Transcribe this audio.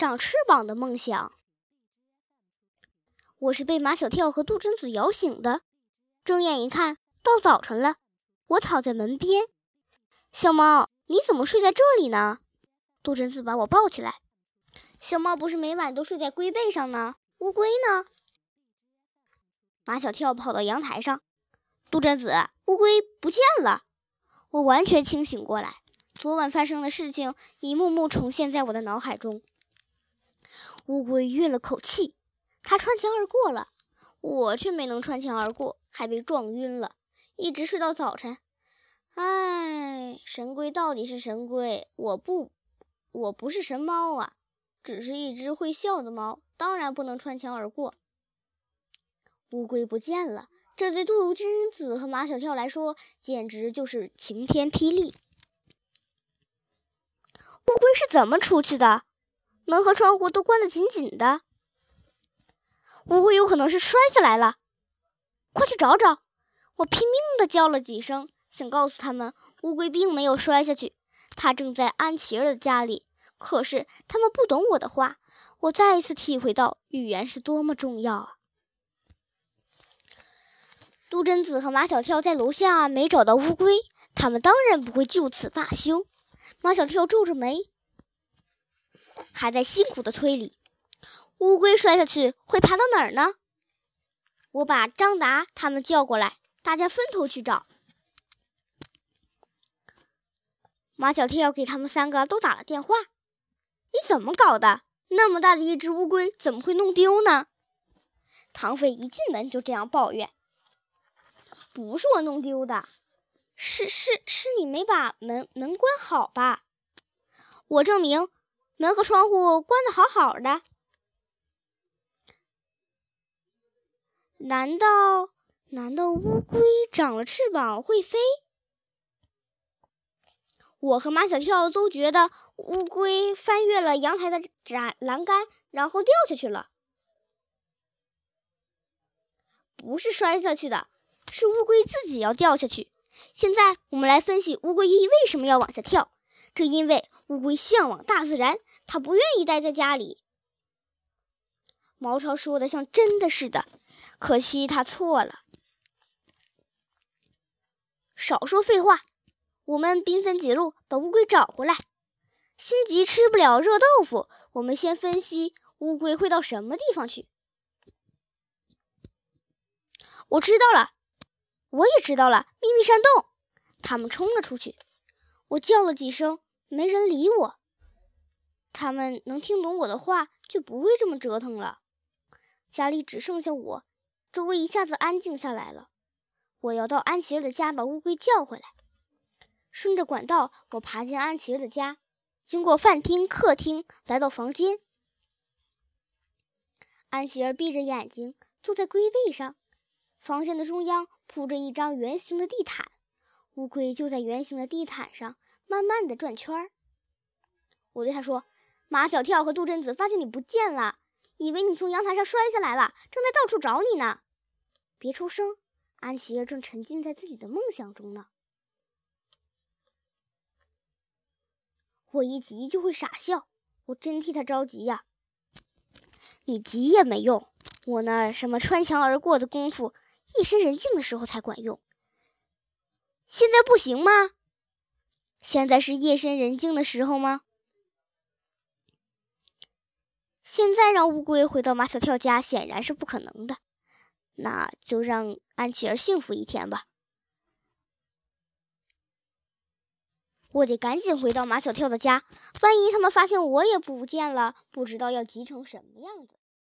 长翅膀的梦想。我是被马小跳和杜真子摇醒的，睁眼一看，到早晨了。我躺在门边，小猫，你怎么睡在这里呢？杜真子把我抱起来。小猫不是每晚都睡在龟背上呢？乌龟呢？马小跳跑到阳台上，杜真子，乌龟不见了。我完全清醒过来，昨晚发生的事情一幕幕重现在我的脑海中。乌龟吁了口气，它穿墙而过了，我却没能穿墙而过，还被撞晕了，一直睡到早晨。唉，神龟到底是神龟，我不，我不是神猫啊，只是一只会笑的猫，当然不能穿墙而过。乌龟不见了。这对杜真子和马小跳来说，简直就是晴天霹雳。乌龟是怎么出去的？门和窗户都关得紧紧的。乌龟有可能是摔下来了，快去找找！我拼命地叫了几声，想告诉他们，乌龟并没有摔下去，它正在安琪儿的家里。可是他们不懂我的话，我再一次体会到语言是多么重要啊！杜真子和马小跳在楼下没找到乌龟，他们当然不会就此罢休。马小跳皱着眉，还在辛苦的推理：乌龟摔下去会爬到哪儿呢？我把张达他们叫过来，大家分头去找。马小跳给他们三个都打了电话：“你怎么搞的？那么大的一只乌龟，怎么会弄丢呢？”唐飞一进门就这样抱怨。不是我弄丢的，是是是你没把门门关好吧？我证明门和窗户关的好好的。难道难道乌龟长了翅膀会飞？我和马小跳都觉得乌龟翻越了阳台的栅栏杆，然后掉下去了，不是摔下去的。是乌龟自己要掉下去。现在我们来分析乌龟一为什么要往下跳。这因为乌龟向往大自然，它不愿意待在家里。毛超说的像真的似的，可惜他错了。少说废话，我们兵分几路把乌龟找回来。心急吃不了热豆腐，我们先分析乌龟会到什么地方去。我知道了。我也知道了，秘密山洞。他们冲了出去，我叫了几声，没人理我。他们能听懂我的话，就不会这么折腾了。家里只剩下我，周围一下子安静下来了。我要到安琪儿的家把乌龟叫回来。顺着管道，我爬进安琪儿的家，经过饭厅、客厅，来到房间。安琪儿闭着眼睛坐在龟背上，房间的中央。铺着一张圆形的地毯，乌龟就在圆形的地毯上慢慢的转圈儿。我对他说：“马小跳和杜真子发现你不见了，以为你从阳台上摔下来了，正在到处找你呢。别出声，安琪儿正沉浸在自己的梦想中呢。”我一急就会傻笑，我真替他着急呀。你急也没用，我那什么穿墙而过的功夫。夜深人静的时候才管用，现在不行吗？现在是夜深人静的时候吗？现在让乌龟回到马小跳家显然是不可能的，那就让安琪儿幸福一天吧。我得赶紧回到马小跳的家，万一他们发现我也不见了，不知道要急成什么样子。